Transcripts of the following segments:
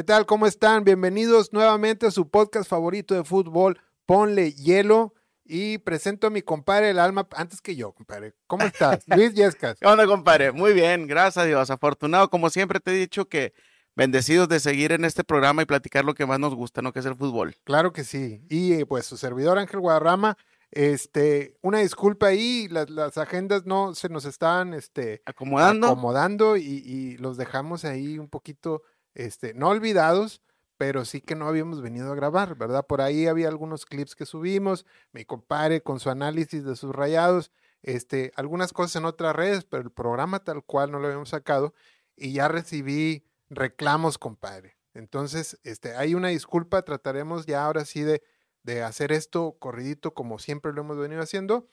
¿Qué tal? ¿Cómo están? Bienvenidos nuevamente a su podcast favorito de fútbol, Ponle Hielo. Y presento a mi compadre el alma, antes que yo, compadre. ¿Cómo estás? Luis Yescas. ¿Qué onda, compadre? Muy bien, gracias a Dios. Afortunado, como siempre te he dicho que bendecidos de seguir en este programa y platicar lo que más nos gusta, ¿no? Que es el fútbol. Claro que sí. Y eh, pues su servidor Ángel Guadarrama, este, una disculpa ahí, las, las agendas no se nos estaban, este, Acomodando. acomodando y, y los dejamos ahí un poquito, este, no olvidados, pero sí que no habíamos venido a grabar, ¿verdad? Por ahí había algunos clips que subimos, mi compadre con su análisis de sus rayados, este, algunas cosas en otras redes, pero el programa tal cual no lo habíamos sacado y ya recibí reclamos, compadre. Entonces, este, hay una disculpa, trataremos ya ahora sí de, de hacer esto corridito como siempre lo hemos venido haciendo.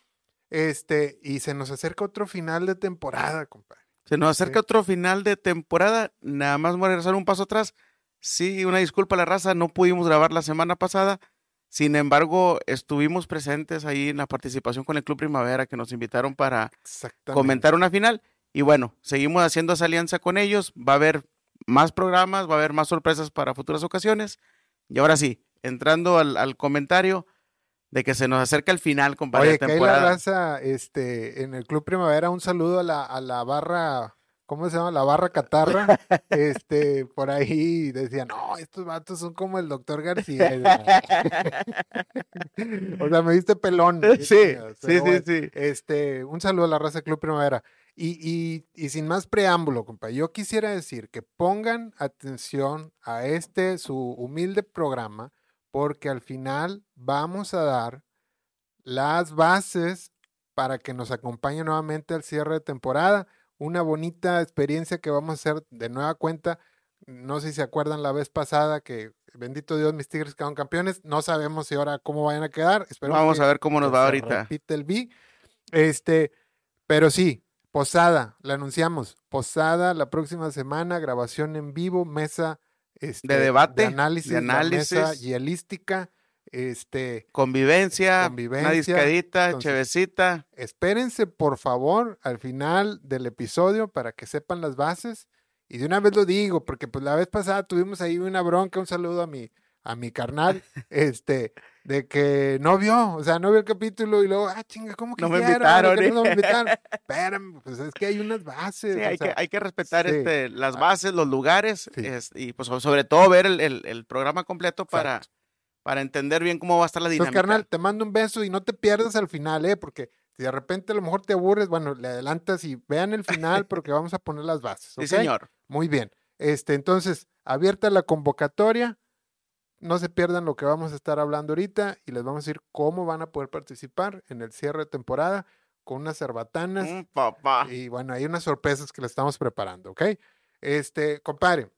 Este, y se nos acerca otro final de temporada, compadre. Se nos acerca Sí. otro final de temporada. Nada más voy a regresar un paso atrás. Sí, una disculpa a la raza, no pudimos grabar la semana pasada. Sin embargo, estuvimos presentes ahí en la participación con el Club Primavera que nos invitaron para comentar una final. Y bueno, seguimos haciendo esa alianza con ellos. Va a haber más programas, va a haber más sorpresas para futuras ocasiones. Y ahora sí, entrando al, al comentario de que se nos acerca el final, compadre, Oye, hay la temporada. raza, este, en el Club Primavera, un saludo a la, a la barra, ¿cómo se llama? La barra catarra. este, por ahí decían, no, estos vatos son como el doctor García. o sea, me diste pelón. Sí, sí, sí, bueno, sí. Este, un saludo a la raza Club Primavera. Y, y, y sin más preámbulo, compa, yo quisiera decir que pongan atención a este, su humilde programa, porque al final vamos a dar las bases para que nos acompañe nuevamente al cierre de temporada. Una bonita experiencia que vamos a hacer de nueva cuenta. No sé si se acuerdan la vez pasada que, bendito Dios, mis Tigres quedaron campeones. No sabemos si ahora cómo vayan a quedar. Esperemos Vamos que- a ver cómo nos va ahorita. Repite el B. Este, pero sí, Posada, la anunciamos. Posada la próxima semana, grabación en vivo, mesa este, debate, de análisis, de la mesa análisis. hielística. Este, Convivencia, una discadita, entonces- chevecita. espérense por favor al final del episodio para que sepan las bases. Y de una vez lo digo, porque pues la vez pasada tuvimos ahí una bronca, un saludo a mi, a mi carnal, este, de que no vio, o sea, no vio el capítulo y luego, ah, chinga, ¿cómo que No me invitaron, ¿Por qué no eh? me invitaron? Espérame, pues es que hay unas bases. Sí, o hay, sea, que, hay que respetar sí. este, las Ah. bases, los lugares, Sí. es- y pues so- sobre todo ver el, el- el programa completo para, para entender bien cómo va a estar la dinámica. carnal, te mando un beso y no te pierdas al final, ¿eh? Porque si de repente a lo mejor te aburres, bueno, le adelantas y vean el final porque vamos a poner las bases. Sí, señor. Muy bien. Este, entonces, abierta la convocatoria. No se pierdan lo que vamos a estar hablando ahorita y les vamos a decir cómo van a poder participar en el cierre de temporada con unas cerbatanas Mm, papá. y bueno, hay unas sorpresas que le estamos preparando, ¿ok? Este, compadre,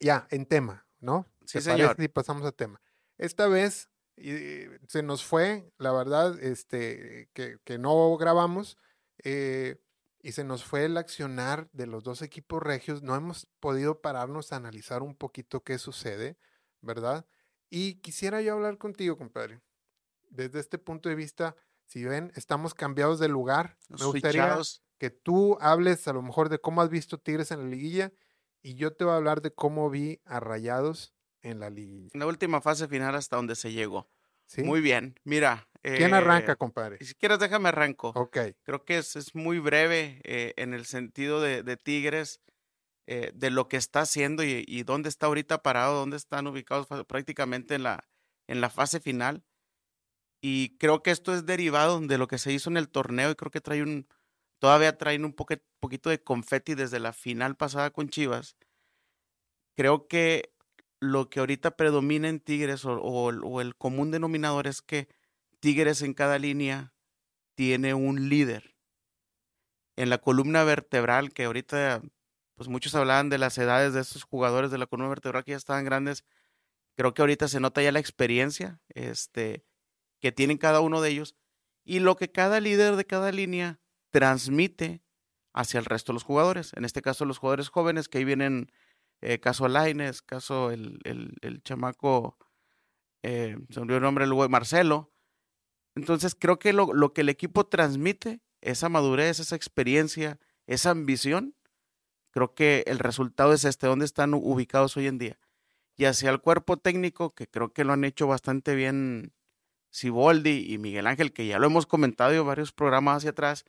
ya, en tema, ¿no? Sí, ¿Te señor. si pasamos a tema? Esta vez y, se nos fue, la verdad, este, que, que no grabamos eh, y se nos fue el accionar de los dos equipos regios. No hemos podido pararnos a analizar un poquito qué sucede, ¿verdad? Y quisiera yo hablar contigo, compadre. Desde este punto de vista, si ven, estamos cambiados de lugar. Me gustaría switchados. que tú hables a lo mejor de cómo has visto Tigres en la liguilla y yo te voy a hablar de cómo vi a Rayados en la liguilla. En la última fase final hasta donde se llegó. ¿sí? Muy bien. Mira. ¿Quién eh, arranca, compadre? Si quieres, déjame arranco. Ok, Creo que es, es muy breve eh, en el sentido de, de Tigres, eh, de lo que está haciendo y, dónde está ahorita parado, dónde están ubicados prácticamente en la, en la fase final. Y creo que esto es derivado de lo que se hizo en el torneo y creo que trae un, todavía traen un poque- poquito de confeti desde la final pasada con Chivas. Creo que lo que ahorita predomina en Tigres o, o el común denominador es que Tigres en cada línea tiene un líder. En la columna vertebral, que ahorita, pues muchos hablaban de las edades de estos jugadores de la columna vertebral que ya estaban grandes, creo que ahorita se nota ya la experiencia este, que tienen cada uno de ellos y lo que cada líder de cada línea transmite hacia el resto de los jugadores. En este caso, los jugadores jóvenes, que ahí vienen eh, caso Laines, caso el, el, chamaco, eh, se me olvidó el nombre, güey, Marcelo. Entonces, creo que lo, lo que el equipo transmite, esa madurez, esa experiencia, esa ambición, creo que el resultado es este, dónde están ubicados hoy en día. y hacia el cuerpo técnico, que creo que lo han hecho bastante bien Siboldi y Miguel Ángel, que ya lo hemos comentado en varios programas hacia atrás,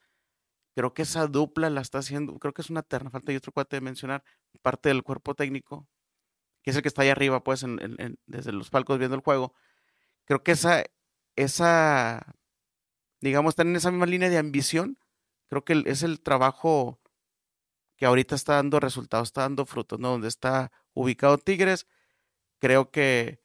creo que esa dupla la está haciendo, creo que es una terna, falta y otro cuate de mencionar, parte del cuerpo técnico, que es el que está ahí arriba, pues, desde los palcos viendo el juego. Creo que esa, esa, digamos, están en esa misma línea de ambición. Creo que es el trabajo que ahorita está dando resultados, está dando frutos, ¿no? Donde está ubicado Tigres, creo que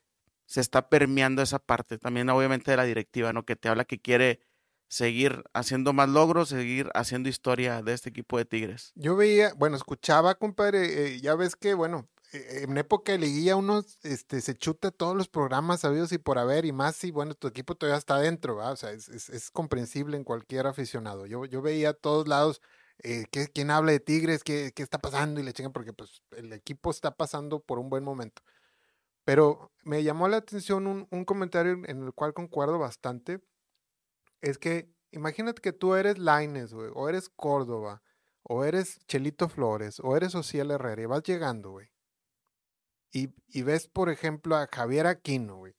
se está permeando esa parte también obviamente de la directiva, ¿no? Que te habla que quiere seguir haciendo más logros, seguir haciendo historia de este equipo de Tigres. Yo veía, bueno, escuchaba, compadre, eh, ya ves que, bueno, eh, en época de liguilla uno este, se chuta todos los programas sabidos y por haber y más y bueno, tu equipo todavía está adentro, ¿va? o sea, es, es, comprensible en cualquier aficionado. Yo, yo veía a todos lados eh, quién habla de Tigres, ¿Qué, qué, está pasando y le chingan porque pues el equipo está pasando por un buen momento. Pero me llamó la atención un, comentario en el cual concuerdo bastante. Es que imagínate que tú eres Laines, güey, o eres Córdoba, o eres Chelito Flores, o eres Ociel Herrera, y vas llegando, güey. Y, y, ves, por ejemplo, a Javier Aquino, güey.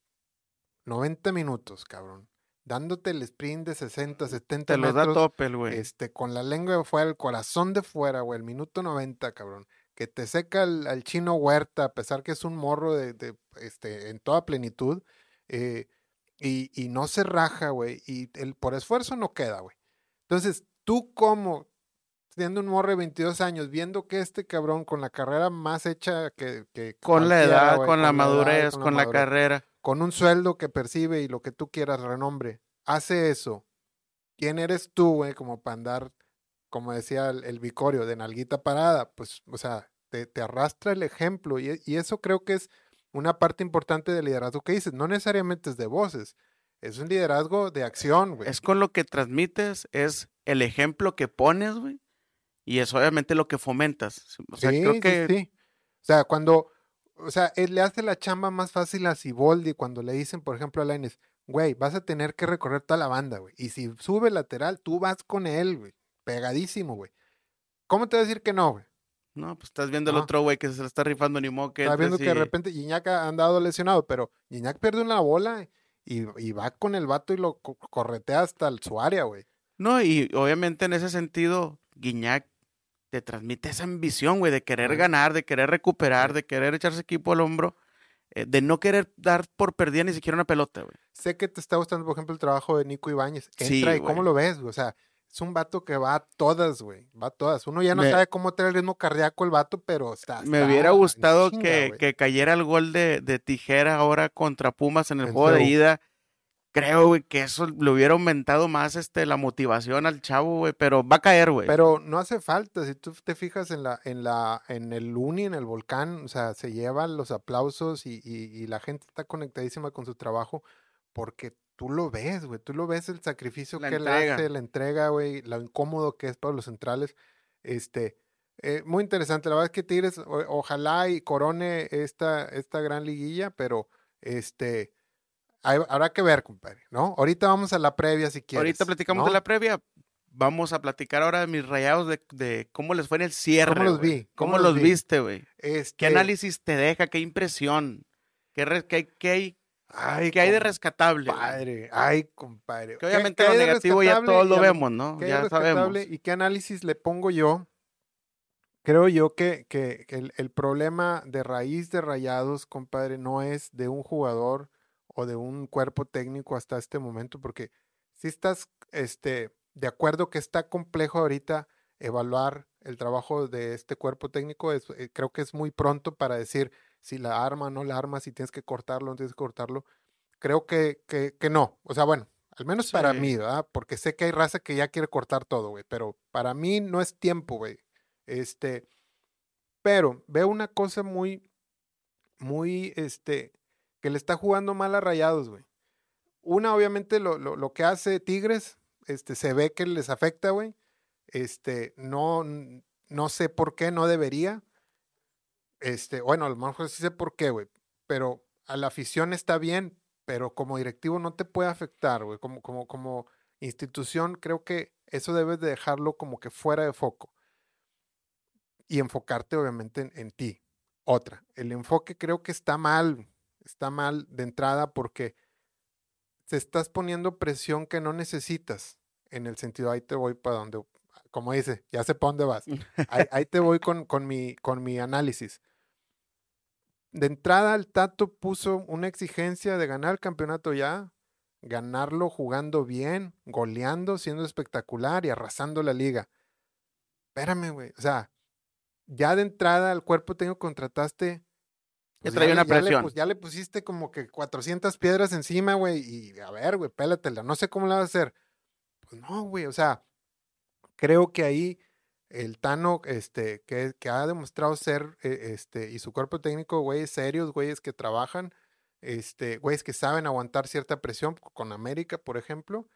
90 minutos, cabrón. Dándote el sprint de 60, 70 Te lo da tope, güey. Este, con la lengua de fuera, el corazón de fuera, güey. El minuto 90, cabrón que te seca al, chino Huerta, a pesar que es un morro de, este, en toda plenitud, eh, y, no se raja, güey, y el, por esfuerzo no queda, güey. Entonces, tú como, siendo un morro de 22 años, viendo que este cabrón con la carrera más hecha que... que con la edad, con, la madurez, con, la, carrera. Con un sueldo que percibe y lo que tú quieras, renombre, hace eso. ¿Quién eres tú, güey, como para andar como decía el, el, vicorio, de nalguita parada, pues, o sea, te, te arrastra el ejemplo y, y, eso creo que es una parte importante del liderazgo que dices, no necesariamente es de voces, es un liderazgo de acción, güey. Es con lo que transmites, es el ejemplo que pones, güey, y es obviamente lo que fomentas. O sea, sí, creo que... Sí, sí. O sea, cuando, o sea, él le hace la chamba más fácil a Siboldi cuando le dicen, por ejemplo, a Laines, güey, vas a tener que recorrer toda la banda, güey. Y si sube lateral, tú vas con él, güey pegadísimo, güey. ¿Cómo te va a decir que no, güey? No, pues estás viendo el otro güey que se le está rifando ni modo que. Estás viendo que de repente Gignac ha andado lesionado, pero Gignac pierde una bola y, y, va con el vato y lo corretea hasta su área, güey. No, y obviamente en ese sentido, Guiñac te transmite esa ambición, güey, de querer ganar, de querer recuperar, de querer echarse equipo al hombro, eh, de no querer dar por perdida ni siquiera una pelota, güey. Sé que te está gustando, por ejemplo, el trabajo de Nico Ibáñez. Entra y cómo lo ves, güey. O sea, es un vato que va a todas, güey. Va a todas. Uno ya no sabe cómo tener el ritmo cardíaco el vato, pero está. Me hubiera gustado que, que, cayera el gol de, de, tijera ahora contra Pumas en el juego de ida. Creo, güey, que eso le hubiera aumentado más este, la motivación al chavo, güey, pero va a caer, güey. Pero no hace falta, si tú te fijas en la, en la, en el Uni, en el volcán, o sea, se llevan los aplausos y, y, y la gente está conectadísima con su trabajo porque tú lo ves, güey, tú lo ves el sacrificio que él hace, la entrega, güey, lo incómodo que es para los centrales. Este, eh, muy interesante, la verdad es que Tigres, ojalá y corone esta, esta gran liguilla, pero este, habrá que ver, compadre, ¿no? Ahorita vamos a la previa si quieres. Ahorita platicamos de la previa. Vamos a platicar ahora de mis rayados de, cómo les fue en el cierre. ¿Cómo los vi? ¿Cómo, los, viste, güey? ¿Qué este análisis te deja? ¿Qué impresión? ¿Qué, qué, qué hay Ay, ¿Qué hay de rescatable? Padre, ay, compadre. Que obviamente lo negativo ya todos lo vemos, ¿no? Ya sabemos. ¿Y qué análisis le pongo yo? Creo yo que, que, el, el, problema de raíz de rayados, compadre, no es de un jugador o de un cuerpo técnico hasta este momento, porque si estás este, de acuerdo que está complejo ahorita evaluar el trabajo de este cuerpo técnico, es, eh, creo que es muy pronto para decir si la arma, no la arma, si tienes que cortarlo, no tienes que cortarlo. Creo que, que, que no. O sea, bueno, al menos para mí, ¿verdad? Porque sé que hay raza que ya quiere cortar todo, güey. Pero para mí no es tiempo, güey. Este. Pero veo una cosa muy, muy, este, que le está jugando mal a Rayados, güey. Una, obviamente, lo, lo, lo, que hace Tigres, este, se ve que les afecta, güey. Este, no, no sé por qué, no debería. Este, bueno, a lo mejor sí sé por qué, güey, pero a la afición está bien, pero como directivo no te puede afectar, güey. Como, como, como institución, creo que eso debes de dejarlo como que fuera de foco. Y enfocarte, obviamente, en, ti. Otra, el enfoque creo que está mal, está mal de entrada porque te estás poniendo presión que no necesitas, en el sentido, ahí te voy para donde, como dice, ya sé para dónde vas. Ahí, ahí te voy con, con, mi, con mi análisis. De entrada, el Tato puso una exigencia de ganar el campeonato ya, ganarlo jugando bien, goleando, siendo espectacular y arrasando la liga. Espérame, güey. O sea, ya de entrada al cuerpo tengo contrataste. Pues, traía una ya le presión. pus- ya le pusiste como que 400 piedras encima, güey. Y a ver, güey, pélatela. No sé cómo la vas a hacer. Pues no, güey. O sea, creo que ahí el Tano, este, que, que ha demostrado ser, eh, este, y su cuerpo técnico, güeyes serios, güeyes que trabajan, este, güeyes que saben aguantar cierta presión, con América, por ejemplo,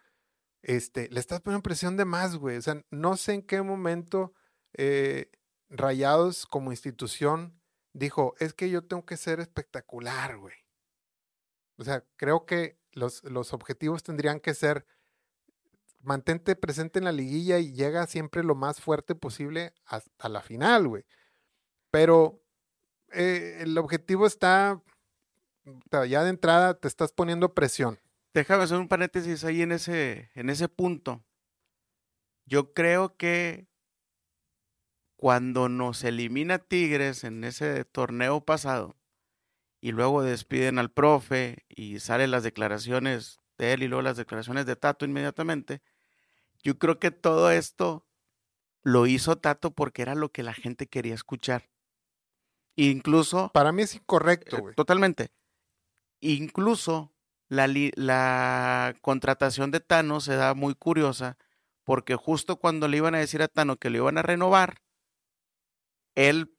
este, le estás poniendo presión de más, güey. O sea, no sé en qué momento eh, Rayados como institución dijo, es que yo tengo que ser espectacular, güey. O sea, creo que los, los objetivos tendrían que ser mantente presente en la liguilla y llega siempre lo más fuerte posible hasta la final, güey. Pero eh, el objetivo está, ya de entrada te estás poniendo presión. Déjame hacer un paréntesis ahí en ese, en ese punto. Yo creo que cuando nos elimina Tigres en ese torneo pasado y luego despiden al profe y salen las declaraciones de él y luego las declaraciones de Tato inmediatamente, yo creo que todo esto lo hizo Tato porque era lo que la gente quería escuchar. Incluso Para mí es incorrecto, eh, güey. Totalmente. Incluso la, la contratación de Tano se da muy curiosa porque justo cuando le iban a decir a Tano que lo iban a renovar, él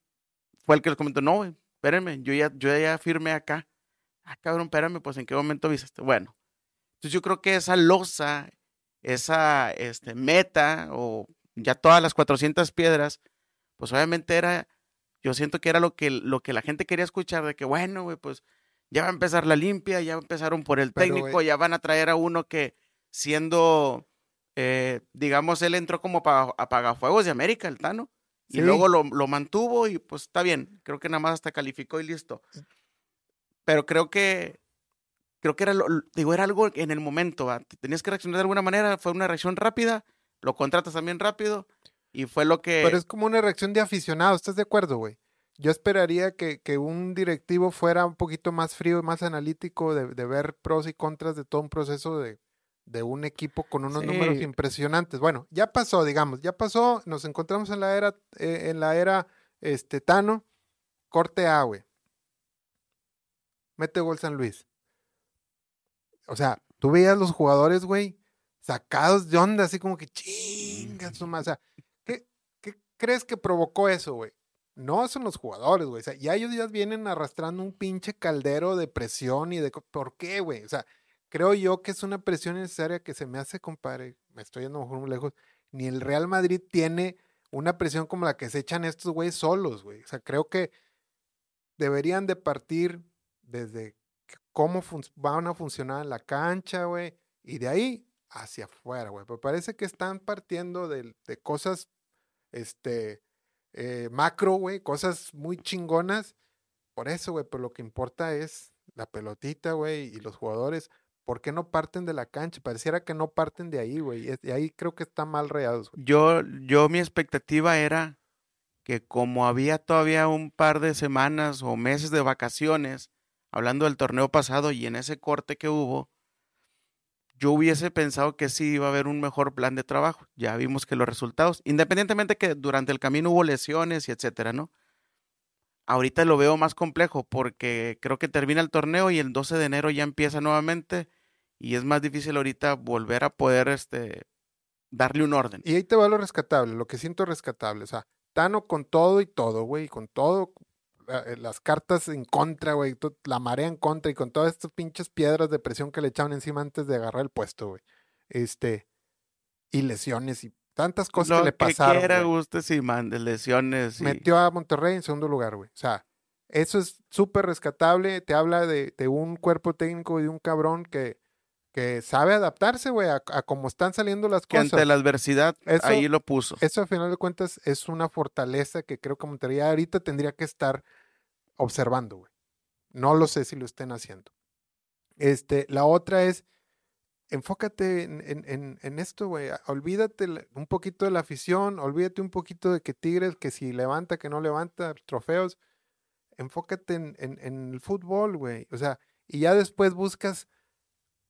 fue el que les comentó, no, güey, espérenme, yo ya, yo ya firmé acá. Ah, cabrón, espérame, pues en qué momento avisaste. Bueno, entonces yo creo que esa losa, esa este, meta o ya todas las 400 piedras, pues obviamente era, yo siento que era lo que, lo que la gente quería escuchar, de que bueno, güey, pues ya va a empezar la limpia, ya empezaron por el Pero, técnico, ya van a traer a uno que siendo, eh, digamos, él entró como apaga- apagafuegos de América, el Tano, y Sí. luego lo, lo mantuvo y pues está bien, creo que nada más hasta calificó y listo. Pero creo que, creo que era, lo- digo, era algo en el momento, ¿va? tenías que reaccionar de alguna manera, fue una reacción rápida, lo contratas también rápido y fue lo que... Pero es como una reacción de aficionado, ¿estás de acuerdo, güey? Yo esperaría que, que un directivo fuera un poquito más frío y más analítico de, de ver pros y contras de todo un proceso de, de un equipo con unos números impresionantes. Bueno, ya pasó, digamos, ya pasó, nos encontramos en la era, eh, en la era este, Tano, corte A, güey. Mete gol San Luis. O sea, tú veías los jugadores, güey, sacados de onda, así como que chingas, su madre", o sea, ¿qué, ¿qué crees que provocó eso, güey? No son los jugadores, güey. O sea, ya ellos ya vienen arrastrando un pinche caldero de presión y de... ¿Por qué, güey? O sea, creo yo que es una presión necesaria que se me hace, compadre. Me estoy yendo mejor muy lejos. Ni el Real Madrid tiene una presión como la que se echan estos güeyes solos, güey. O sea, creo que deberían de partir desde cómo van a funcionar la cancha, güey. Y de ahí hacia afuera, güey. Pero parece que están partiendo de, de cosas, este, eh, macro, güey, cosas muy chingonas. Por eso, güey, pero lo que importa es la pelotita, güey, y los jugadores. ¿Por qué no parten de la cancha? Pareciera que no parten de ahí, güey. Y ahí creo que están mal rayados. Yo, yo mi expectativa era que como había todavía un par de semanas o meses de vacaciones, hablando del torneo pasado y en ese corte que hubo, yo hubiese pensado que sí iba a haber un mejor plan de trabajo. Ya vimos que los resultados, independientemente que durante el camino hubo lesiones y etcétera, ¿no? Ahorita lo veo más complejo porque creo que termina el torneo y el 12 de enero ya empieza nuevamente y es más difícil ahorita volver a poder este darle un orden. Y ahí te va lo rescatable, lo que siento rescatable. O sea, Tano con todo y todo, güey, con todo, eh, las cartas en contra, güey, la marea en contra y con todas estas pinches piedras de presión que le echaban encima antes de agarrar el puesto, güey. Este, y lesiones y tantas cosas Lo que le pasaron. quiera, güey. gustes y mandes, lesiones. y- Metió a Monterrey en segundo lugar, güey. O sea, eso es súper rescatable. Te habla de, de un cuerpo técnico y de un cabrón que, que sabe adaptarse, güey, a, a cómo están saliendo las que cosas. ante la adversidad Eso- ahí lo puso. Eso a final de cuentas es una fortaleza que creo que Monterrey ahorita tendría que estar observando, güey. No lo sé si lo estén haciendo. Este, la otra es, enfócate en, en- en- en esto, güey. Olvídate un poquito de la afición, olvídate un poquito de que Tigres, que si levanta, que no levanta, trofeos. Enfócate en, en- en el fútbol, güey. O sea, y ya después buscas.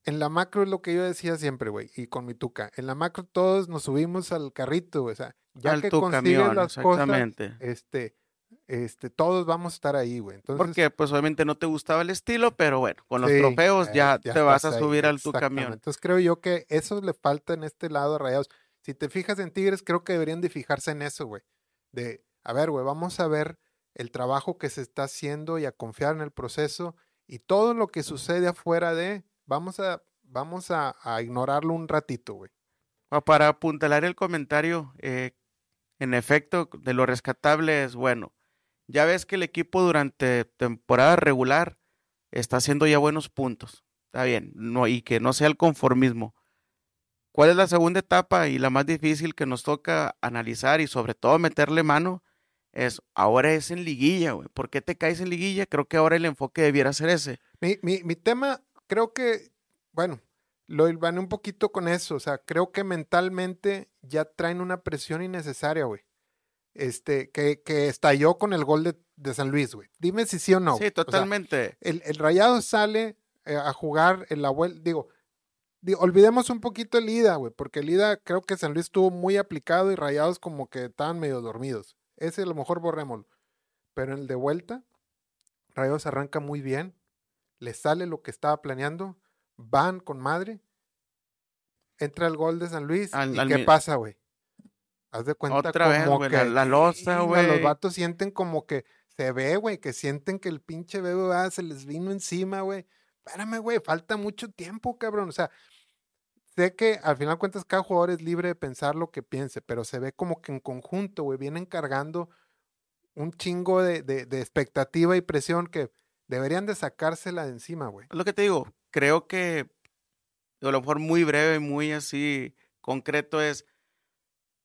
En la macro es lo que yo decía siempre, güey, y con mi tuca. En la macro todos nos subimos al carrito, güey. O sea, ya Al que tu consigues camión, las cosas, este, este, todos vamos a estar ahí, güey. Entonces, Porque pues obviamente no te gustaba el estilo, pero bueno, con los Sí, trofeos eh, ya, te vas a ahí, subir al tu camión. Entonces creo yo que eso le falta en este lado a Rayados. Si te fijas en Tigres, creo que deberían de fijarse en eso, güey. De, a ver, güey, vamos a ver el trabajo que se está haciendo y a confiar en el proceso y todo lo que sucede afuera de, vamos a, vamos a, a ignorarlo un ratito, güey. Para apuntalar el comentario, eh, en efecto, de lo rescatable es bueno. Ya ves que el equipo durante temporada regular está haciendo ya buenos puntos. Está bien, no, y que no sea el conformismo. ¿Cuál es la segunda etapa y la más difícil que nos toca analizar y sobre todo meterle mano? Es ahora es en liguilla, güey. ¿Por qué te caes en liguilla? Creo que ahora el enfoque debiera ser ese. Mi, mi, mi tema, creo que, bueno, lo hilvané un poquito con eso. O sea, creo que mentalmente ya traen una presión innecesaria, güey. Este, que, que estalló con el gol de, de San Luis, güey. Dime si sí o no. sí, güey. O sea, totalmente. el, el Rayado sale eh, a jugar en la vuelta, digo, digo, olvidemos un poquito el ida, güey, porque el ida creo que San Luis estuvo muy aplicado y Rayados como que estaban medio dormidos. Ese a lo mejor borrémoslo. Pero en el de vuelta, Rayados arranca muy bien, le sale lo que estaba planeando, van con madre, entra el gol de San Luis, Al- ¿y al qué mi- pasa, güey? Haz de cuenta Otra como que la- la losa, güey. Los vatos sienten como que se ve, güey, que sienten que el pinche BBVA se les vino encima, güey. Espérame, güey, falta mucho tiempo, cabrón. O sea, sé que al final cuentas cada jugador es libre de pensar lo que piense, pero se ve como que en conjunto, güey, vienen cargando un chingo de, de- de expectativa y presión que deberían de sacársela de encima, güey. Lo que te digo, creo que a lo mejor muy breve, muy así concreto es,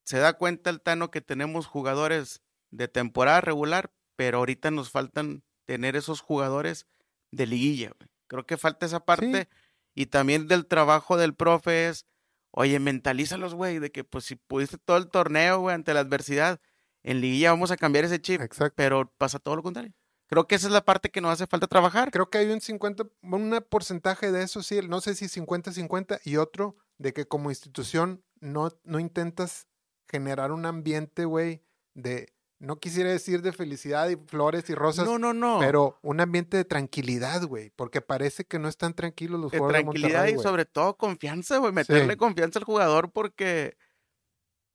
se da cuenta el Tano que tenemos jugadores de temporada regular, pero ahorita nos faltan tener esos jugadores de liguilla. güey. Creo que falta esa parte y también del trabajo del profe es, oye, mentalízalos, güey, de que pues si pudiste todo el torneo, güey, ante la adversidad, en liguilla vamos a cambiar ese chip, Exacto. pero pasa todo lo contrario. Creo que esa es la parte que nos hace falta trabajar. Creo que hay un 50, un porcentaje de eso, sí, no sé si 50-50, y otro de que como institución no, no intentas generar un ambiente, güey, de, no quisiera decir de felicidad y flores y rosas, No, no, no. pero un ambiente de tranquilidad, güey, porque parece que no están tranquilos los de jugadores tranquilidad de Monterrey, y güey. sobre todo confianza, güey, meterle Sí. confianza al jugador porque,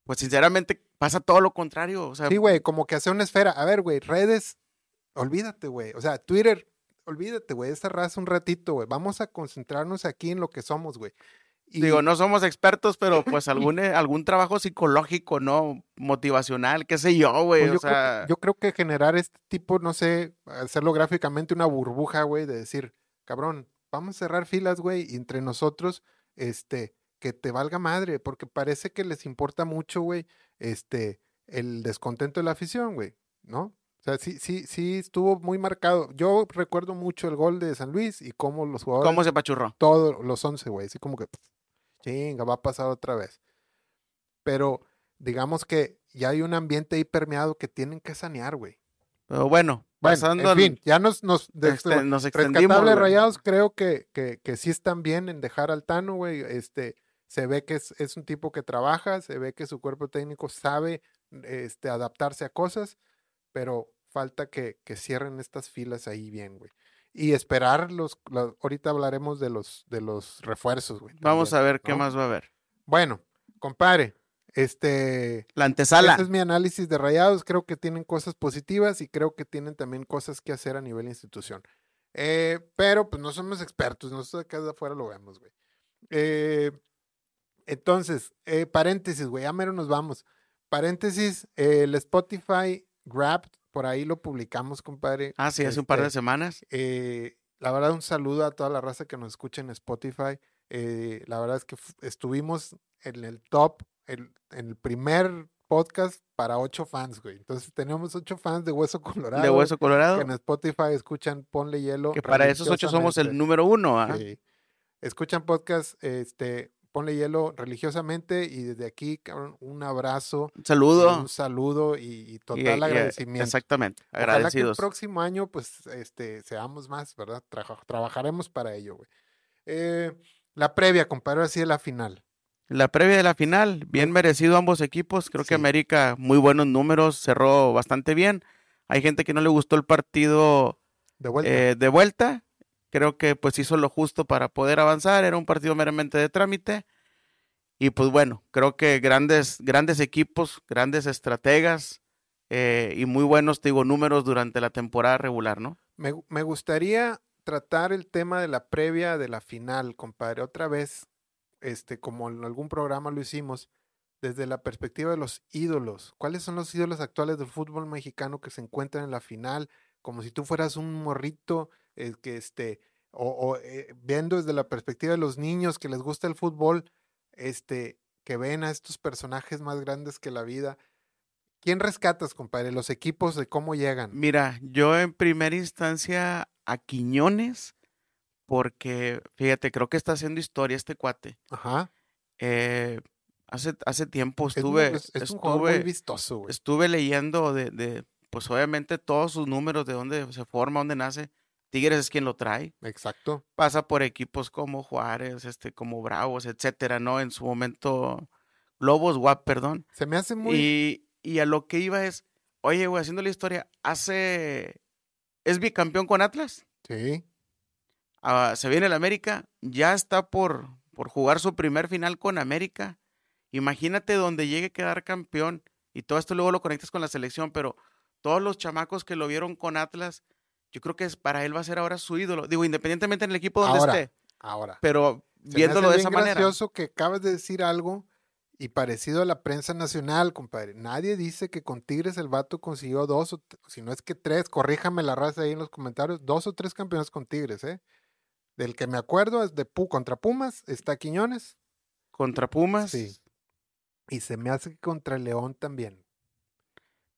pues sinceramente pasa todo lo contrario, o sea, Sí, güey, como que hacer una esfera. A ver, güey, redes, olvídate, güey. O sea, Twitter, olvídate, güey, esa raza un ratito, güey. Vamos a concentrarnos aquí en lo que somos, güey. Y- digo, no somos expertos, pero pues algún, eh, algún trabajo psicológico, ¿no? Motivacional, qué sé yo, güey, Pues o yo, creo, sea, yo creo que generar este tipo, no sé, hacerlo gráficamente una burbuja, güey, de decir, cabrón, vamos a cerrar filas, güey, y entre nosotros, este, que te valga madre, porque parece que les importa mucho, güey, este, el descontento de la afición, güey, ¿no? O sea, sí, sí, sí estuvo muy marcado. Yo recuerdo mucho el gol de San Luis y cómo los jugadores, ¿cómo se pachurró? todos los 11, güey, así como que, pff, chinga, va a pasar otra vez. Pero digamos que ya hay un ambiente ahí permeado que tienen que sanear, güey. Pero bueno, Bueno, pasando en fin, ya nos, nos de- este, nos extendimos, rescatables rayados, creo que, que, que sí están bien en dejar al Tano, güey. Este, se ve que es, es un tipo que trabaja, se ve que su cuerpo técnico sabe este, adaptarse a cosas, pero falta que, que cierren estas filas ahí bien, güey. Y esperar los, los- ahorita hablaremos de los, de los refuerzos, güey. Vamos a ver qué más va a haber. Bueno, compadre, este, La antesala. ese es mi análisis de Rayados. Creo que tienen cosas positivas y creo que tienen también cosas que hacer a nivel institución. Eh, pero pues no somos expertos, nosotros acá de afuera lo vemos, güey. Eh, entonces, eh, paréntesis, güey, ya mero nos vamos. Paréntesis, el Spotify Grab, por ahí lo publicamos, compadre. Ah, sí, hace un par de Este, semanas. eh, la verdad, un saludo a toda la raza que nos escucha en Spotify. Eh, la verdad es que estuvimos en el top, el- en el primer podcast para ocho fans, güey. Entonces tenemos ocho fans de Hueso Colorado. De Hueso Colorado. Que en Spotify escuchan Ponle Hielo. Que para esos ocho somos el número uno, ¿ah? Sí. Escuchan podcast, este, Ponle Hielo religiosamente y desde aquí, cabrón, un abrazo. Un saludo. Un saludo y, y total Y- y- agradecimiento. Exactamente. Ojalá que el Agradecidos. próximo año, pues, este, seamos más, ¿verdad? Trabajaremos para ello, güey. Eh, la previa, compadre, así de la final. La previa de la final, bien merecido ambos equipos. Creo Sí. que América, muy buenos números, cerró bastante bien. Hay gente que no le gustó el partido De vuelta. eh, de vuelta. Creo que pues hizo lo justo para poder avanzar. Era un partido meramente de trámite. Y pues bueno, creo que grandes, grandes equipos, grandes estrategas eh, y muy buenos, te digo, números durante la temporada regular, ¿no? Me, me gustaría tratar el tema de la previa de la final, compadre, otra vez, este, como en algún programa lo hicimos, desde la perspectiva de los ídolos. ¿Cuáles son los ídolos actuales del fútbol mexicano que se encuentran en la final? Como si tú fueras un morrito, el que este, o, o, eh, viendo desde la perspectiva de los niños que les gusta el fútbol, este, que ven a estos personajes más grandes que la vida. ¿Quién rescatas, compadre? Los equipos de cómo llegan. Mira, yo en primera instancia a Quiñones, porque fíjate, creo que está haciendo historia este cuate. Ajá. Eh, hace, hace tiempo estuve, es- es un jugador muy estuve, vistoso, güey. estuve leyendo de, de, pues obviamente todos sus números, de dónde se forma, dónde nace. Tigres es quien lo trae. Exacto. Pasa por equipos como Juárez, este, como Bravos, etcétera, ¿no? En su momento, Lobos, Guap, perdón. Se me hace muy. Y, y a lo que iba es, oye, güey, haciendo la historia, hace, es bicampeón con Atlas, Sí. ah, se viene el América, ya está por, por jugar su primer final con América. Imagínate donde llegue a quedar campeón y todo esto luego lo conectas con la selección, pero todos los chamacos que lo vieron con Atlas, yo creo que es, para él va a ser ahora su ídolo. Digo, independientemente en el equipo donde Ahora, esté, Ahora. pero viéndolo de esa manera. gracioso que acabas de decir algo y parecido a la prensa nacional, compadre. Nadie dice que con Tigres el vato consiguió dos, o si no es que tres, corríjame la raza ahí en los comentarios, dos o tres campeones con Tigres, ¿eh? Del que me acuerdo es de Pu contra Pumas, está Quiñones, Contra Pumas. Sí. y se me hace que contra León también.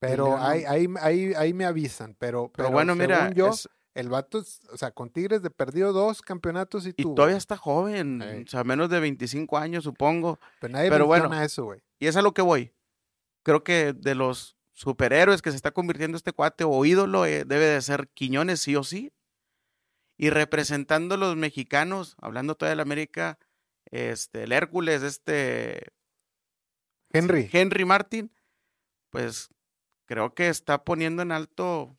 Pero ahí, ahí, ahí, ahí me avisan, pero, Pero, pero bueno, mira, según yo, es- el vato, o sea, con Tigres de perdido dos campeonatos y y tuvo. todavía está joven, o sea, menos de 25 años, supongo. Pero nadie pero bueno, eso, güey. Y es a lo que voy. Creo que de los superhéroes que se está convirtiendo este cuate o ídolo eh, debe de ser Quiñones sí o sí. Y representando a los mexicanos, hablando todavía de la América, este, el Hércules, este Henry. Henry Martin, pues creo que está poniendo en alto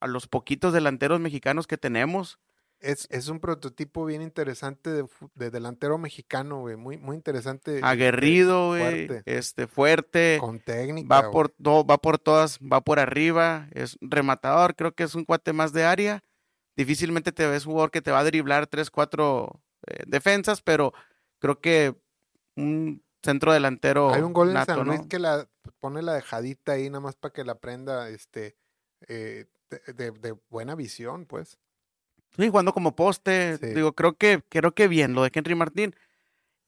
a los poquitos delanteros mexicanos que tenemos. Es, es un prototipo bien interesante de, delantero mexicano, güey. Muy, muy interesante. este, Aguerrido, güey, fuerte. este, fuerte. Con técnica. Va güey. por, to- va por todas, va por arriba, es rematador, creo que es un cuate más de área. Difícilmente te ves jugador que te va a driblar tres, cuatro eh, defensas, pero creo que un centro delantero Hay un gol en nato, San Luis ¿no? que la pone la dejadita ahí nada más para que la prenda este, eh, de, de- de buena visión, pues. Sí, jugando como poste, Sí. digo, creo que, creo que bien, lo de Henry Martín.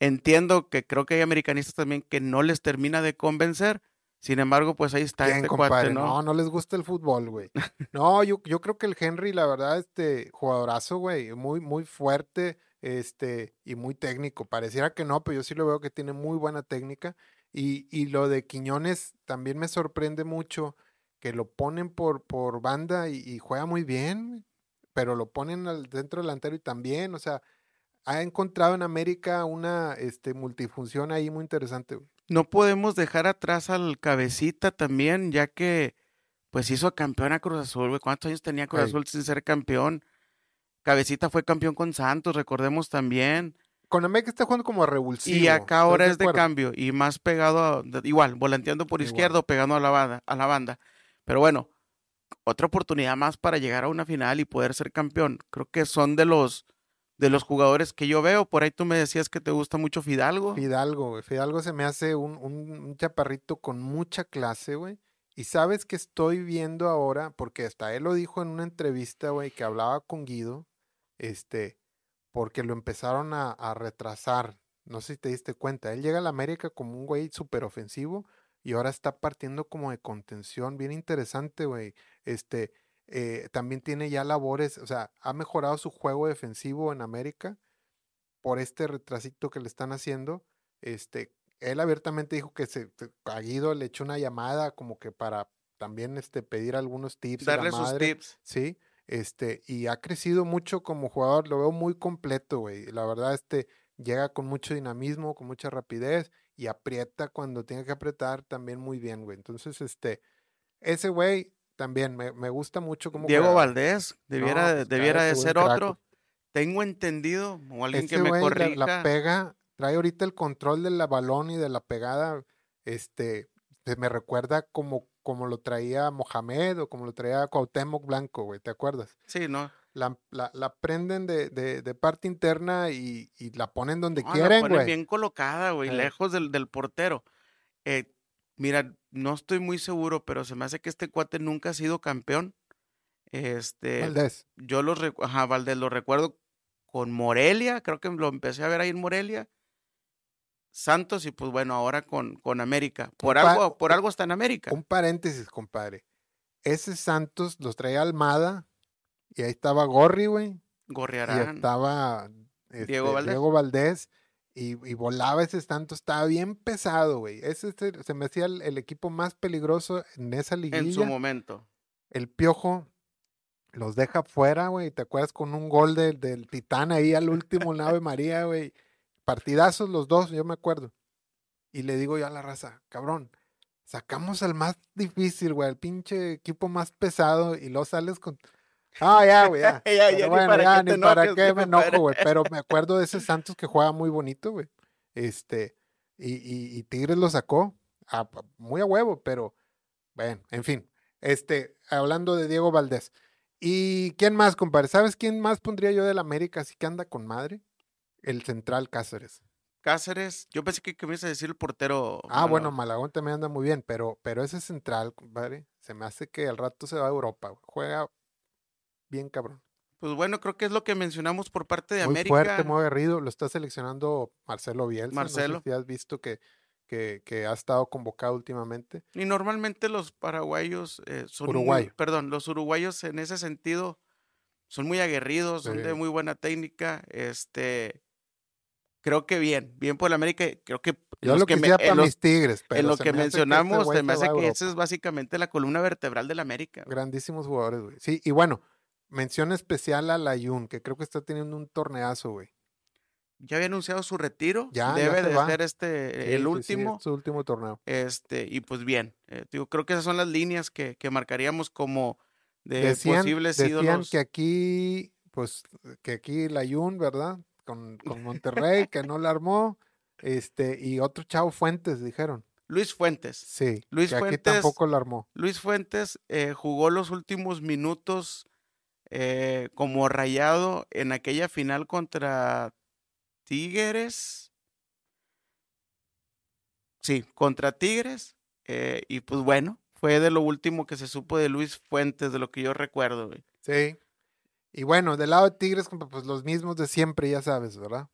Entiendo que creo que hay americanistas también que no les termina de convencer. Sin embargo, pues ahí está este cuate, ¿no? ¿no? no, les gusta el fútbol, güey. No, yo, yo creo que el Henry, la verdad, este jugadorazo, güey, muy, muy fuerte, este, y muy técnico. Pareciera que no, pero yo sí lo veo que tiene muy buena técnica. Y, y lo de Quiñones también me sorprende mucho que lo ponen por, por banda y, y juega muy bien, pero lo ponen al centro delantero y también, o sea, ha encontrado en América una este, multifunción ahí muy interesante, güey. No podemos dejar atrás al cabecita también, ya que pues hizo campeón a Cruz Azul, güey. ¿Cuántos años tenía Cruz. Azul sin ser campeón? Cabecita fue campeón con Santos, recordemos también. Con América está jugando como revulsivo. y acá ahora es de acuerdo? cambio y más pegado, a- igual, volanteando por Igual. izquierdo, pegando a la banda, a la banda. Pero bueno, otra oportunidad más para llegar a una final y poder ser campeón. Creo que son de los de los jugadores que yo veo. Por ahí tú me decías que te gusta mucho Fidalgo. Fidalgo. Fidalgo se me hace un, un- un chaparrito con mucha clase, güey. Y sabes que estoy viendo ahora, porque hasta él lo dijo en una entrevista, güey, que hablaba con Guido, este, porque lo empezaron a, a retrasar. No sé si te diste cuenta. Él llega a la América como un güey súper ofensivo y ahora está partiendo como de contención, bien interesante, güey. Este, eh, también tiene ya labores, o sea, ha mejorado su juego defensivo en América por este retrasito que le están haciendo. Este, él abiertamente dijo que se, a Guido le echó una llamada como que para también este, pedir algunos tips. Darle sus tips. Sí, este, y ha crecido mucho como jugador, lo veo muy completo, güey. La verdad, este, llega con mucho dinamismo, con mucha rapidez y aprieta cuando tiene que apretar también muy bien, güey. Entonces, este, ese güey también me, me gusta mucho como Diego Valdés, debiera, pues, debiera de ser otro. Tengo entendido, o alguien que me corrija. La, la, pega, trae ahorita el control del balón y de la pegada, este, me recuerda como, como lo traía Mohamed o como lo traía Cuauhtémoc Blanco, güey, ¿te acuerdas? Sí, ¿no? La, la, la prenden de, de, de, parte interna y, y, la ponen donde quieren, güey. Bien colocada, güey, lejos del, del portero. Eh, mira, no estoy muy seguro, pero se me hace que este cuate nunca ha sido campeón. Este, Valdés. Yo lo, ajá, Valdés, lo recuerdo con Morelia, creo que lo empecé a ver ahí en Morelia. Santos y pues bueno, ahora con, con América. Por algo, por algo está en América. Un paréntesis, compadre. Ese Santos los traía Almada y ahí estaba Gorri, güey. Gorriarán. Y estaba este, Diego Valdés. Diego Valdés y, volaba ese Santos, estaba bien pesado, güey. Ese se, me hacía el, equipo más peligroso en esa liguilla. En su momento. El Piojo los deja fuera, güey. ¿Te acuerdas con un gol del, del Titán ahí al último, Nave María, güey? Partidazos los dos, yo me acuerdo. Y le digo yo a la raza, cabrón, sacamos al más difícil, güey, al pinche equipo más pesado y lo sales con... Ah, ya, güey, ya. ya, ya bueno, para ya, qué ni para qué me enojo, güey. Pero me acuerdo de ese Santos que juega muy bonito, güey. Este, y, y, y, Tigres lo sacó a, muy a huevo, pero bueno, en fin. Este, hablando de Diego Valdés. ¿Y quién más, compadre? ¿Sabes quién más pondría yo del América así que anda con madre? El central Cáceres. Cáceres, yo pensé que, que me ibas a decir el portero. Ah, bueno, Malagón también anda muy bien, pero, pero ese central, compadre, se me hace que al rato se va a Europa. Juega bien cabrón. Pues bueno, creo que es lo que mencionamos por parte de muy América. fuerte, muy aguerrido. Lo está seleccionando Marcelo Bielsa. Marcelo. No sé si has visto que, que, que, ha estado convocado últimamente. Y normalmente los paraguayos eh, son Uruguayo. Muy, perdón, los uruguayos en ese sentido son muy aguerridos, son de muy buena técnica. Este, creo que bien, bien por el América. Creo que yo lo que me, para mis tigres, pero en lo que mencionamos, este se me hace que esa es básicamente la columna vertebral del América. Grandísimos jugadores, güey. Sí, y bueno, mención especial a Layun, que creo que está teniendo un torneazo, güey. Ya había anunciado su retiro. Ya, Debe ya de va. ser este Sí, el sí, último. sí, su último torneo. Este, y pues bien. eh, digo, creo que esas son las líneas que, que marcaríamos como de Decían, posibles decían ídolos. que aquí, pues, que aquí Layun, ¿verdad? Con, con Monterrey, que no la armó. Este, y otro chavo Fuentes, dijeron. Luis Fuentes. Sí, Luis que aquí Fuentes- tampoco la armó. Luis Fuentes eh, jugó los últimos minutos eh, como rayado en aquella final contra Tigres. Sí, contra Tigres. eh, y pues bueno, fue de lo último que se supo de Luis Fuentes, de lo que yo recuerdo. güey. Sí. Y bueno, del lado de Tigres, pues los mismos de siempre, ya sabes, ¿verdad?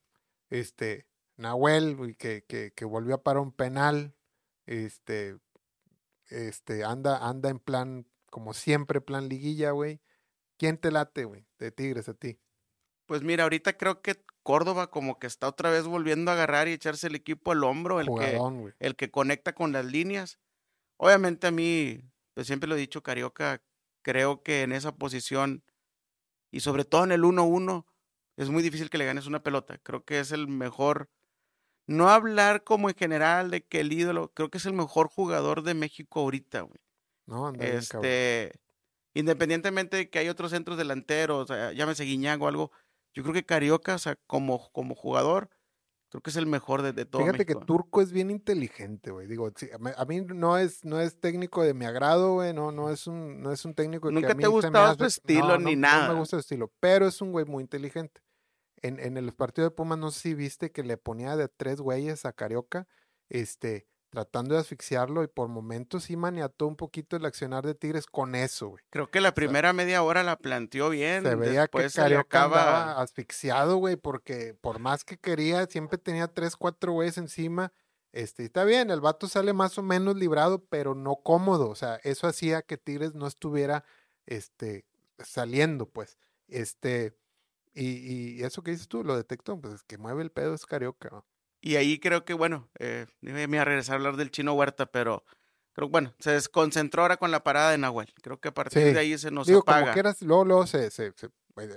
Este, Nahuel, que, que, que volvió a parar un penal. Este, este, anda, anda en plan, como siempre, plan liguilla, güey. ¿Quién te late, güey? De Tigres a ti. Pues mira, ahorita creo que Córdoba como que está otra vez volviendo a agarrar y echarse el equipo al hombro, el que, el que conecta con las líneas. Obviamente a mí, pues siempre lo he dicho, Carioca, creo que en esa posición y sobre todo en el 1-1 es muy difícil que le ganes una pelota. Creo que es el mejor, no hablar como en general de que el ídolo, creo que es el mejor jugador de México ahorita, güey. No, cabrón. Este, independientemente de que hay otros centros delanteros, o sea, llámese Guiñac o algo, yo creo que Carioca, o sea, como, como jugador, creo que es el mejor de, de todo Fíjate México. que Turco es bien inteligente, güey. Digo, sí, a mí- no es, no es técnico de mi agrado, güey. No, no es un, no es un técnico que a te mí ha se me gustado su estilo no, ni no, nada. No me gusta su estilo, pero es un güey muy inteligente. En, en el partido de Pumas, no sé si viste que le ponía de tres güeyes a Carioca, este, tratando de asfixiarlo y por momentos sí maniató un poquito el accionar de Tigres con eso, güey. Creo que la primera media hora la planteó bien. Se veía después que Carioca andaba asfixiado, güey, porque por más que quería, siempre tenía tres, cuatro güeyes encima Este, está bien, el vato sale más o menos librado, pero no cómodo. O sea, eso hacía que Tigres no estuviera este, saliendo, pues. Este, y, y eso que dices tú, lo detectó, pues es que mueve el pedo es carioca. Y ahí creo que, bueno, eh, me voy a regresar a hablar del chino Huerta, pero creo bueno, se desconcentró ahora con la parada de Nahuel. Creo que a partir de ahí se nos Digo, apaga. Como quieras, luego, luego se, se, se,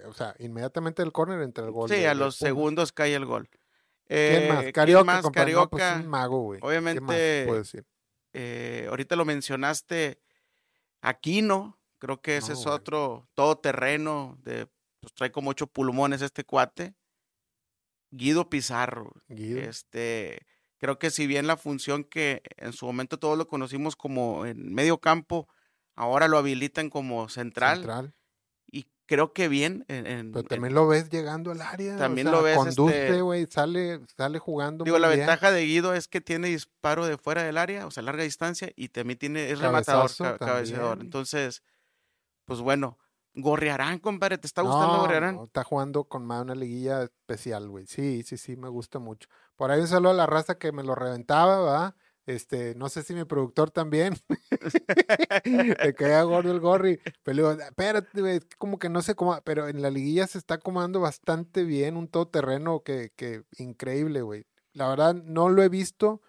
o sea, inmediatamente el córner entra el gol. Sí, de, a los segundos cae el gol. ¿Quién Eh, más? ¿quién Carioca, más? compadre, no, pues, Carioca. un mago, güey. ¿Qué más Obviamente, decir? eh, ahorita lo mencionaste, Aquino, creo que ese No, es güey. otro todoterreno, de, pues trae como ocho pulmones este cuate. Guido Pizarro, Guido. este, creo que si bien la función que en su momento todos lo conocimos como en medio campo, ahora lo habilitan como central, Central. y creo que bien en, en- Pero en- también lo ves llegando al área. o También sea, lo ves, Conduce, este- güey, sale, sale jugando. Digo, la bien. ventaja de Guido es que tiene disparo de fuera del área, o sea, larga distancia, y también tiene, es rematador, ca- cabeceador. Entonces, pues bueno, Gorriarán, compadre, ¿te está gustando No, Gorriarán? no, está jugando con más una liguilla especial, güey. Sí, sí, sí, me gusta mucho. Por ahí un saludo a la raza que me lo reventaba, ¿va? Este, no sé si mi productor también. Le caía gordo el gorri. Pero le digo, espérate, güey, como que no sé cómo, pero en la liguilla se está acomodando bastante bien, un todoterreno que, que increíble, güey. La verdad, no lo he visto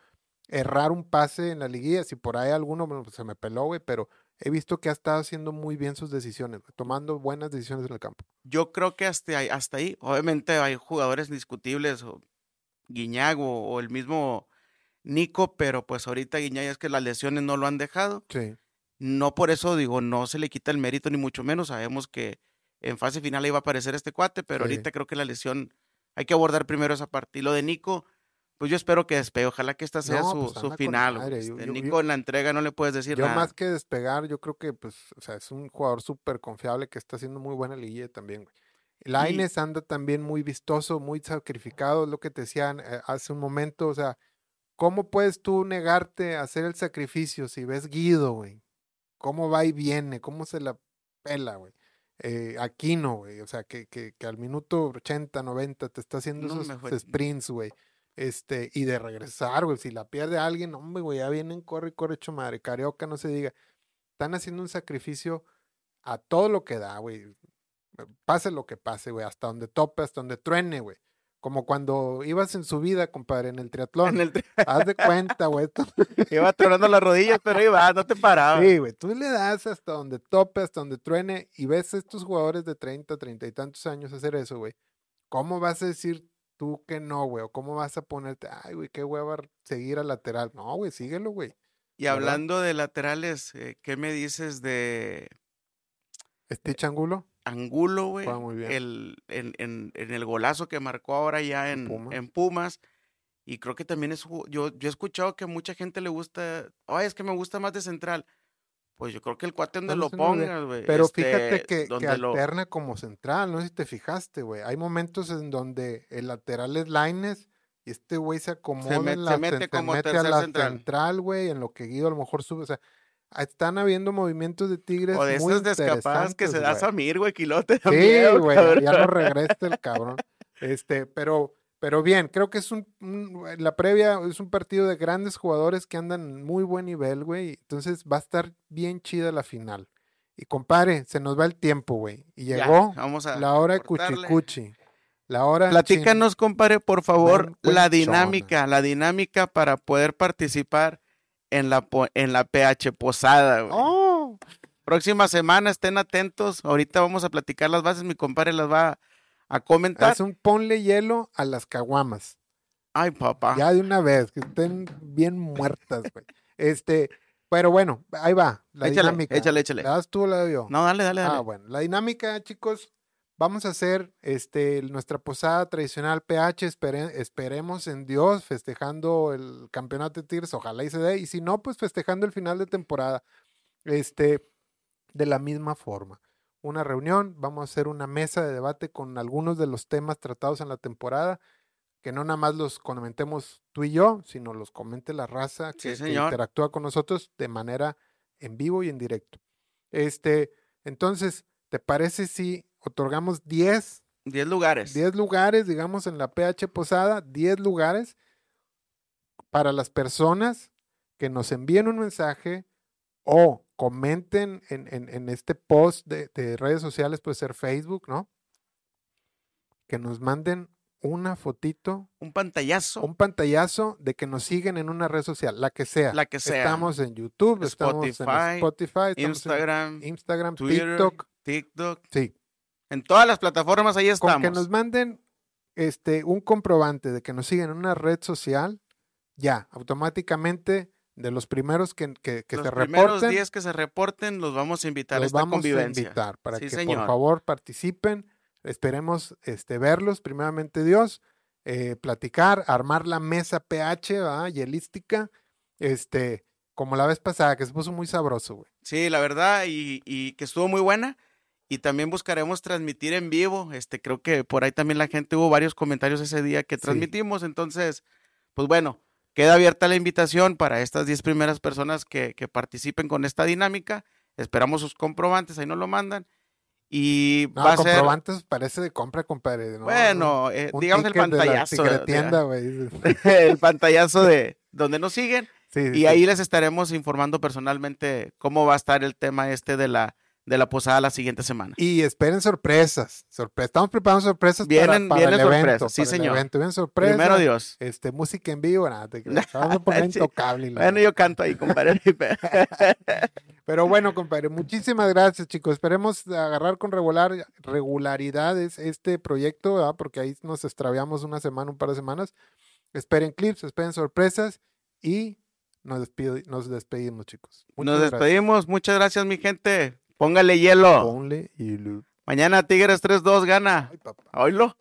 errar un pase en la liguilla. Si por ahí alguno bueno, pues, se me peló, güey, pero he visto que ha estado haciendo muy bien sus decisiones, tomando buenas decisiones en el campo. Yo creo que hasta ahí, hasta ahí, obviamente hay jugadores indiscutibles, o Guiñago o el mismo Nico, pero pues ahorita Guiñago es que las lesiones no lo han dejado. Sí. No por eso digo, no se le quita el mérito ni mucho menos. Sabemos que en fase final iba a aparecer este cuate, pero Sí. ahorita creo que la lesión hay que abordar primero esa parte. Y lo de Nico, pues yo espero que despegue. Ojalá que esta sea No, su, pues con final. Yo- yo- Nico yo- en la entrega no le puedes decir Yo nada. más que despegar, yo creo que pues, o sea, es un jugador súper confiable que está haciendo muy buena liguilla también, güey. Laines anda también muy vistoso, muy sacrificado, es lo que te decían eh, hace un momento, o sea, ¿cómo puedes tú negarte a hacer el sacrificio si ves Guido, güey? ¿Cómo va y viene? ¿Cómo se la pela, güey? Eh, Aquino, güey, o sea, que, que, que al minuto 80, 90 te está haciendo No, esos sprints, güey. Este, y de regresar, güey, si la pierde alguien, hombre, güey, ya vienen, corre, y corre, hecho madre, carioca, no se diga. Están haciendo un sacrificio a todo lo que da, güey. Pase lo que pase, güey, hasta donde tope, hasta donde truene, güey. Como cuando ibas en su vida, compadre, en el triatlón. En el tri- Haz de cuenta, güey. tú- Iba tronando las rodillas, pero iba, no te paraba. Sí, güey, tú le das hasta donde tope, hasta donde truene, y ves a estos jugadores de 30, 30 y tantos años hacer eso, güey. ¿Cómo vas a decir tú que no, güey? ¿O cómo vas a ponerte, ay, güey, qué hueva seguir al lateral? No, güey, síguelo, güey. Y ¿verdad? hablando de laterales, eh, ¿qué me dices de Stitch Angulo, Angulo, güey? Juega muy bien. El, en, en- en el golazo que marcó ahora ya En en, Pumas. en Pumas. Y creo que también es. Yo, yo he escuchado que mucha gente le gusta. Ay, es que me gusta más de central. Pues yo creo que el cuate donde Está lo pongas, güey. Pero este, fíjate que, que lo- alterna como central, no sé si te fijaste, güey. Hay momentos en donde el lateral es Laines y este güey se acomoda met- en se la, mete se como mete a la central. güey, en lo que Guido a lo mejor sube. O sea, están habiendo movimientos de Tigres O de muy esas descapadas que se da güey. Samir, güey, Quilote. Sí, güey, ya no regresa el cabrón. Este, pero, pero bien, creo que es un, un- la previa es un partido de grandes jugadores que andan en muy buen nivel, güey. Entonces va a estar bien chida la final. Y compadre, se nos va el tiempo, güey. Y Ya, llegó vamos a la hora de cortarle. cuchicuchi. La hora Platícanos, compadre, por favor, la dinámica, la dinámica para poder participar en la, en la PH Posada. güey. ¡Oh! Próxima semana, estén atentos. Ahorita vamos a platicar las bases, mi compadre las va a comentar. Haz un ponle hielo a las caguamas. Ay, papá. Ya de una vez, que estén bien muertas, güey. Este, pero bueno, ahí va. La échale, dinámica. échale, échale. ¿La das tú o la doy yo? No, dale, dale, dale. Ah, bueno. La dinámica, chicos, vamos a hacer este, nuestra posada tradicional PH. espere- esperemos en Dios, festejando el campeonato de Tigres. Ojalá y se dé. Y si no, pues festejando el final de temporada. Este, de la misma forma. Una reunión, vamos a hacer una mesa de debate con algunos de los temas tratados en la temporada. Que no nada más los comentemos tú y yo, sino los comente la raza que, que interactúa con nosotros de manera en vivo y en directo. Este, entonces, ¿te parece si otorgamos 10, Diez lugares. 10 lugares, digamos, en la PH Posada, 10 lugares? para las personas que nos envíen un mensaje o comenten en, en- en este post de, de redes sociales, puede ser Facebook, ¿no? Que nos manden una fotito, Un pantallazo. un pantallazo de que nos siguen en una red social, la que sea. La que sea. Estamos en YouTube, estamos en Spotify, Spotify, estamos en Instagram, Instagram, Twitter, TikTok. TikTok. Sí, En todas las plataformas ahí con estamos. que nos manden este, un comprobante de que nos siguen en una red social, ya, automáticamente de los primeros que, que- que los se primeros reporten, 10 que se reporten los vamos a invitar a los esta vamos a invitar para Sí, que señor. por favor participen. Esperemos este, verlos, primeramente Dios, eh, platicar, armar la mesa PH, ¿verdad? hielística, este, como la vez pasada, que se puso muy sabroso, güey. Sí, la verdad, y, y que estuvo muy buena. Y también buscaremos transmitir en vivo. Este, creo que por ahí también la gente hubo varios comentarios ese día que Sí. transmitimos. Entonces, pues bueno, queda abierta la invitación para estas 10 primeras personas que, que participen con esta dinámica. Esperamos sus comprobantes, ahí nos lo mandan. Y No, va a ser, comprobantes parece de compra, compadre. ¿no? bueno, eh, digamos el ticket de la pantallazo. el pantallazo de donde nos siguen. Sí, sí, Y sí. ahí les estaremos informando personalmente cómo va a estar el tema este de la, de la posada la siguiente semana. Y esperen sorpresas. sorpre- Estamos preparando sorpresas para- Vienen- para, vienen el evento. sorpresas, sí, para el señor. evento. Vienen sorpresas. Primero Dios. Este, música en vivo, nada, te Vamos a poner intocable. Bueno, yo canto ahí, compadre. Pero bueno, compadre, muchísimas gracias, chicos. Esperemos agarrar con regular, regularidades este proyecto, ¿verdad? porque ahí nos extraviamos una semana, un par de semanas. Esperen clips, esperen sorpresas y nos, despido- nos despedimos, chicos. Nos gracias. despedimos. Muchas gracias, mi gente. Póngale hielo. Ponle lu- Mañana Tigres 3-2 gana. Ay, papá. Oílo.